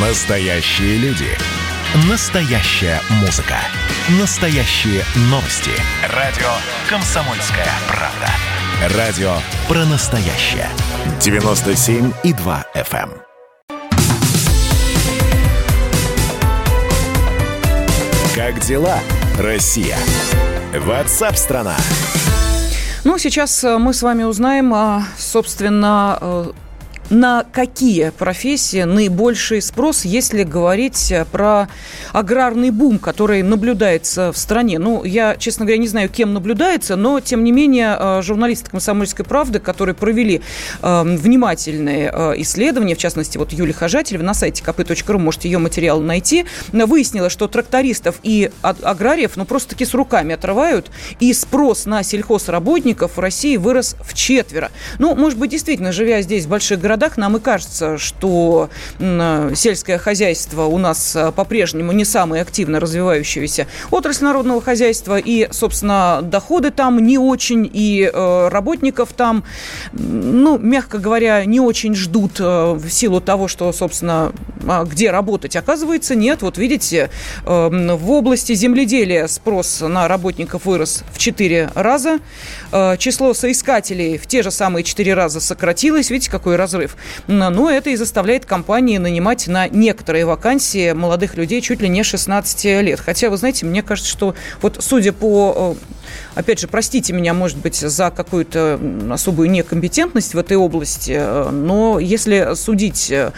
Настоящие люди. Настоящая музыка. Настоящие новости. Радио «Комсомольская правда». Радио про настоящее. 97,2 FM. эм. Как дела, Россия? Ватсап-страна! Ну, сейчас э, мы с вами узнаем, а, собственно, э, на какие профессии наибольший спрос, если говорить э, про аграрный бум, который наблюдается в стране. Ну, я, честно говоря, не знаю, кем наблюдается, но, тем не менее, э, журналисты «Комсомольской правды», которые провели э, внимательные э, исследования, в частности, вот Юлия Хожателева на сайте kp.ru, можете ее материал найти, выяснила, что трактористов и аграриев, ну, просто-таки с руками отрывают, и спрос на сельхозработников в России вырос в четверо. Ну, может быть, действительно, живя здесь, в больших городах, городах нам и кажется, что сельское хозяйство у нас а, по-прежнему не самая активно развивающаяся отрасль народного хозяйства, и, собственно, доходы там не очень, и э, работников там, ну, мягко говоря, не очень ждут э, в силу того, что, собственно, а, где работать. Оказывается, нет. Вот видите, э, в области земледелия спрос на работников вырос в 4 раза. Число соискателей в те же самые 4 раза сократилось. Видите, какой разрыв? Перерыв. Но это и заставляет компании нанимать на некоторые вакансии молодых людей чуть ли не 16 лет. Хотя, вы знаете, мне кажется, что вот судя по э, опять же, простите меня, может быть, за какую-то особую некомпетентность в этой области, э, но если судить э,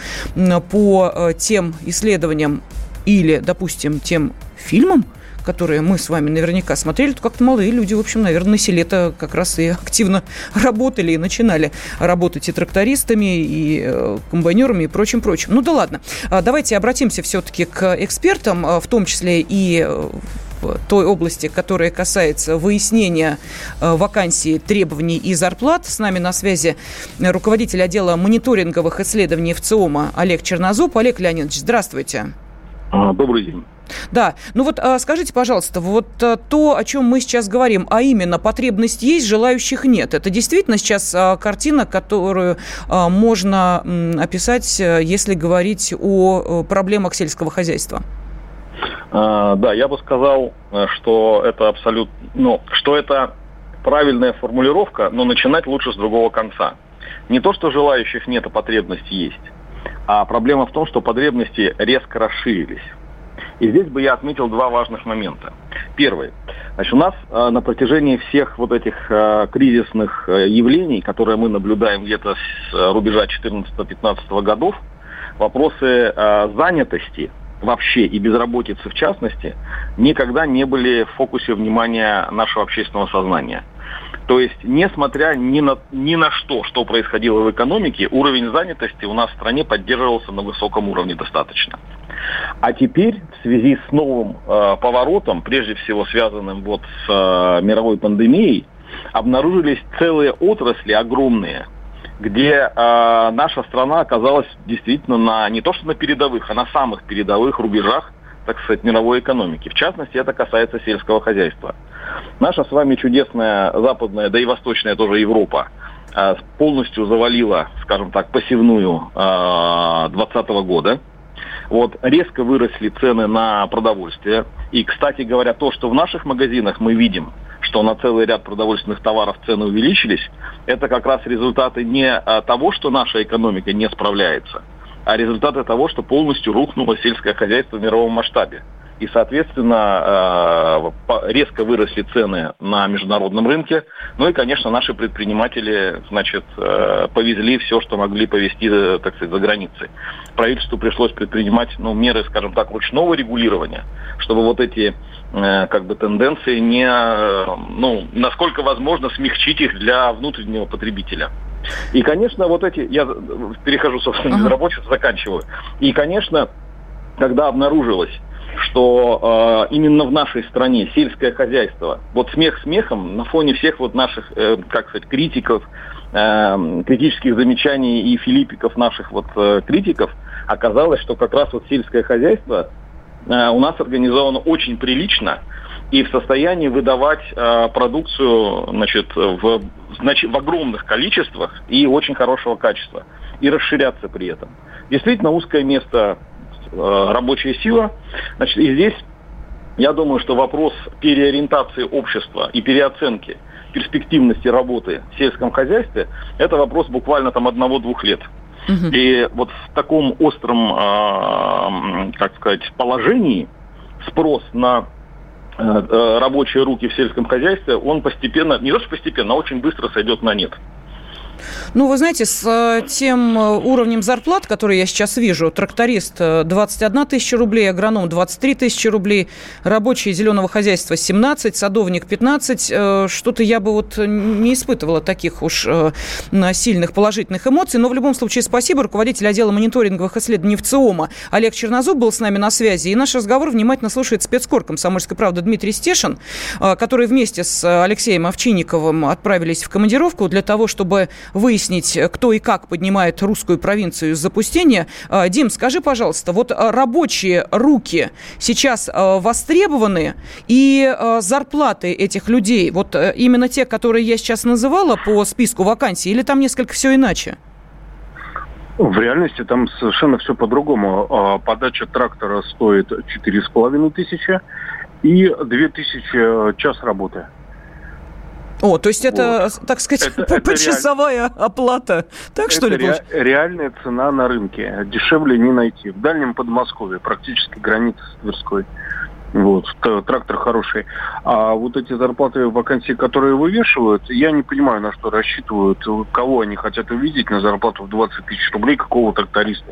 по тем исследованиям или, допустим, тем фильмам, которые мы с вами наверняка смотрели, то как-то молодые люди, в общем, наверное, на селе-то как раз и активно работали и начинали работать и трактористами, и э, комбайнерами, и прочим-прочим. Ну да ладно. А давайте обратимся все-таки к экспертам, а, в том числе и э, той области, которая касается выяснения э, вакансий, требований и зарплат. С нами на связи руководитель отдела мониторинговых исследований ВЦИОМа Олег Чернозуб. Олег Леонидович, здравствуйте. А, добрый день. Да, ну вот а, скажите, пожалуйста, вот а, то, о чем мы сейчас говорим, а именно потребность есть, желающих нет, это действительно сейчас а, картина, которую можно описать, если говорить о проблемах сельского хозяйства? да, я бы сказал, что это абсолютно, ну, что это правильная формулировка, но начинать лучше с другого конца. Не то, что желающих нет, а потребность есть. А проблема в том, что потребности резко расширились. И здесь бы я отметил два важных момента. Первый. Значит, у нас э, на протяжении всех вот этих э, кризисных э, явлений, которые мы наблюдаем где-то с э, рубежа 14-15 годов, вопросы э, занятости вообще и безработицы в частности никогда не были в фокусе внимания нашего общественного сознания. То есть, несмотря ни на, ни на что, что происходило в экономике, уровень занятости у нас в стране поддерживался на высоком уровне достаточно. А теперь в связи с новым э, поворотом, прежде всего связанным вот с э, мировой пандемией, обнаружились целые отрасли огромные, где э, наша страна оказалась действительно на не то что на передовых, а на самых передовых рубежах, так сказать, мировой экономики. В частности, это касается сельского хозяйства. Наша с вами чудесная западная, да и восточная тоже Европа э, полностью завалила, скажем так, посевную 2020 э, года вот, резко выросли цены на продовольствие. И, кстати говоря, то, что в наших магазинах мы видим, что на целый ряд продовольственных товаров цены увеличились, это как раз результаты не а, того, что наша экономика не справляется, а результаты того, что полностью рухнуло сельское хозяйство в мировом масштабе и, соответственно, э, резко выросли цены на международном рынке. Ну и, конечно, наши предприниматели, значит, э, повезли все, что могли повезти, э, так сказать, за границей. Правительству пришлось предпринимать, ну, меры, скажем так, ручного регулирования, чтобы вот эти как бы тенденции не, ну, насколько возможно, смягчить их для внутреннего потребителя. И, конечно, вот эти, я перехожу, собственно, безработицу, заканчиваю. И, конечно, когда обнаружилось, что э, именно в нашей стране сельское хозяйство, вот смех смехом на фоне всех вот наших, э, как сказать, критиков, э, критических замечаний и филиппиков наших вот э, критиков, оказалось, что как раз вот сельское хозяйство у нас организовано очень прилично и в состоянии выдавать э, продукцию значит, в, значит, в огромных количествах и очень хорошего качества, и расширяться при этом. Действительно узкое место э, рабочая сила. Значит, и здесь я думаю, что вопрос переориентации общества и переоценки перспективности работы в сельском хозяйстве – это вопрос буквально там одного-двух лет. Угу. И вот в таком остром, э, как сказать, положении спрос на э, э, рабочие руки в сельском хозяйстве, он постепенно, не то что постепенно, а очень быстро сойдет на нет. Ну, вы знаете, с э, тем э, уровнем зарплат, который я сейчас вижу, тракторист 21 э, тысяча рублей, агроном 23 тысячи рублей, рабочий зеленого хозяйства 17, садовник 15, что-то я бы вот не испытывала таких уж сильных положительных эмоций, но в любом случае спасибо. Руководитель отдела мониторинговых исследований ВЦИОМа Олег Чернозуб был с нами на связи, и наш разговор внимательно слушает спецкор комсомольской правды Дмитрий Стешин, который вместе с Алексеем Овчинниковым отправились в командировку для того, чтобы выяснить, кто и как поднимает русскую провинцию из запустения. А, Дим, скажи, пожалуйста, вот а, рабочие руки сейчас а, востребованы, и зарплаты этих людей, вот э, именно те, которые я сейчас называла по списку вакансий, или там несколько все иначе? В реальности там совершенно все по-другому. Подача трактора стоит 4,5 тысячи и 2 тысячи час работы. О, то есть это, вот. так сказать, это, почасовая реаль... оплата. Так это что ли? Ре... реальная цена на рынке. Дешевле не найти. В дальнем Подмосковье, практически граница с Тверской. Вот, трактор хороший. А вот эти зарплаты вакансии, которые вывешивают, я не понимаю, на что рассчитывают, кого они хотят увидеть на зарплату в 20 тысяч рублей, какого тракториста.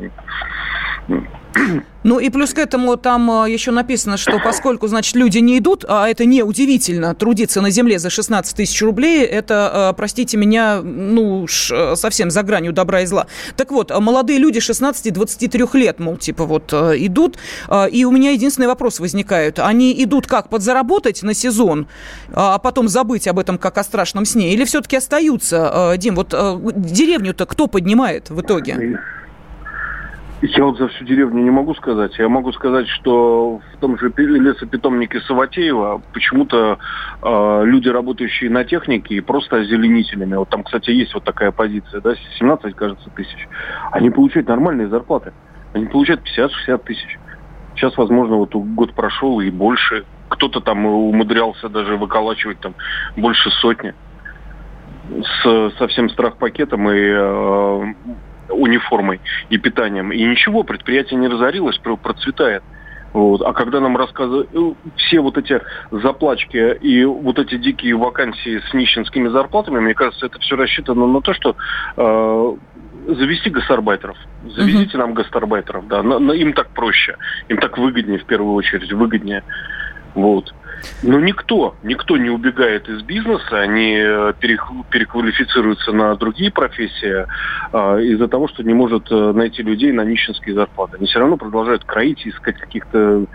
Ну и плюс к этому там э, еще написано, что поскольку, значит, люди не идут, а это не удивительно, трудиться на земле за 16 тысяч рублей, это, э, простите меня, ну уж э, совсем за гранью добра и зла. Так вот, молодые люди 16-23 лет, мол, типа вот идут, и у меня единственный вопрос возникает. Они идут как, подзаработать на сезон, а потом забыть об этом как о страшном сне, или все-таки остаются? Дим, вот деревню-то кто поднимает в итоге? Я вот за всю деревню не могу сказать. Я могу сказать, что в том же лесопитомнике Саватеева почему-то э, люди, работающие на технике, просто озеленителями, вот там, кстати, есть вот такая позиция, да, 17, кажется, тысяч, они получают нормальные зарплаты. Они получают 50-60 тысяч. Сейчас, возможно, вот год прошел и больше. Кто-то там умудрялся даже выколачивать там больше сотни с совсем страхпакетом и э, униформой и питанием. И ничего, предприятие не разорилось, процветает. Вот. А когда нам рассказывают э, все вот эти заплачки и вот эти дикие вакансии с нищенскими зарплатами, мне кажется, это все рассчитано на то, что э, завести гастарбайтеров. Завезите uh-huh. нам гастарбайтеров, да. На, на, им так проще, им так выгоднее в первую очередь, выгоднее. Вот. Но никто, никто не убегает из бизнеса, они э, переквалифицируются на другие профессии э, из-за того, что не может э, найти людей на нищенские зарплаты. Они все равно продолжают кроить искать каких-то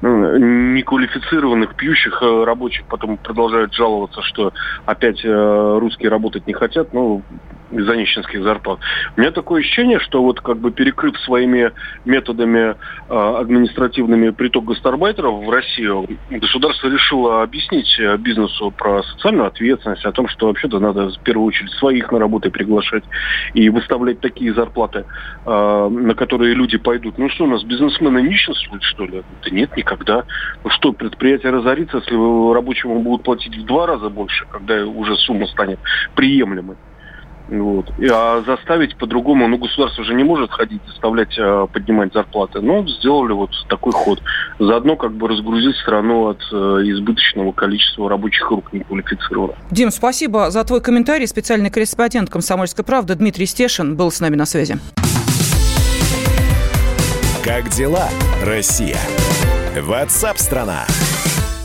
ну, неквалифицированных пьющих э, рабочих, потом продолжают жаловаться, что опять русские работать не хотят. Ну, из-за нищенских зарплат. У меня такое ощущение, что вот как бы перекрыв своими методами э, административными приток гастарбайтеров в Россию, государство решило объяснить э, бизнесу про социальную ответственность, о том, что вообще-то надо в первую очередь своих на работу приглашать и выставлять такие зарплаты, э, на которые люди пойдут. Ну что, у нас бизнесмены нищенствуют, что ли? Да нет, никогда. Ну что, предприятие разорится, если рабочему будут платить в два раза больше, когда уже сумма станет приемлемой. Вот. А заставить по-другому, ну, государство же не может ходить, заставлять а, поднимать зарплаты. Но сделали вот такой ход. Заодно как бы разгрузить страну от а, избыточного количества рабочих рук неквалифицированных. Дим, спасибо за твой комментарий. Специальный корреспондент «Комсомольской правды» Дмитрий Стешин был с нами на связи. Как дела, Россия? Ватсап-страна! страна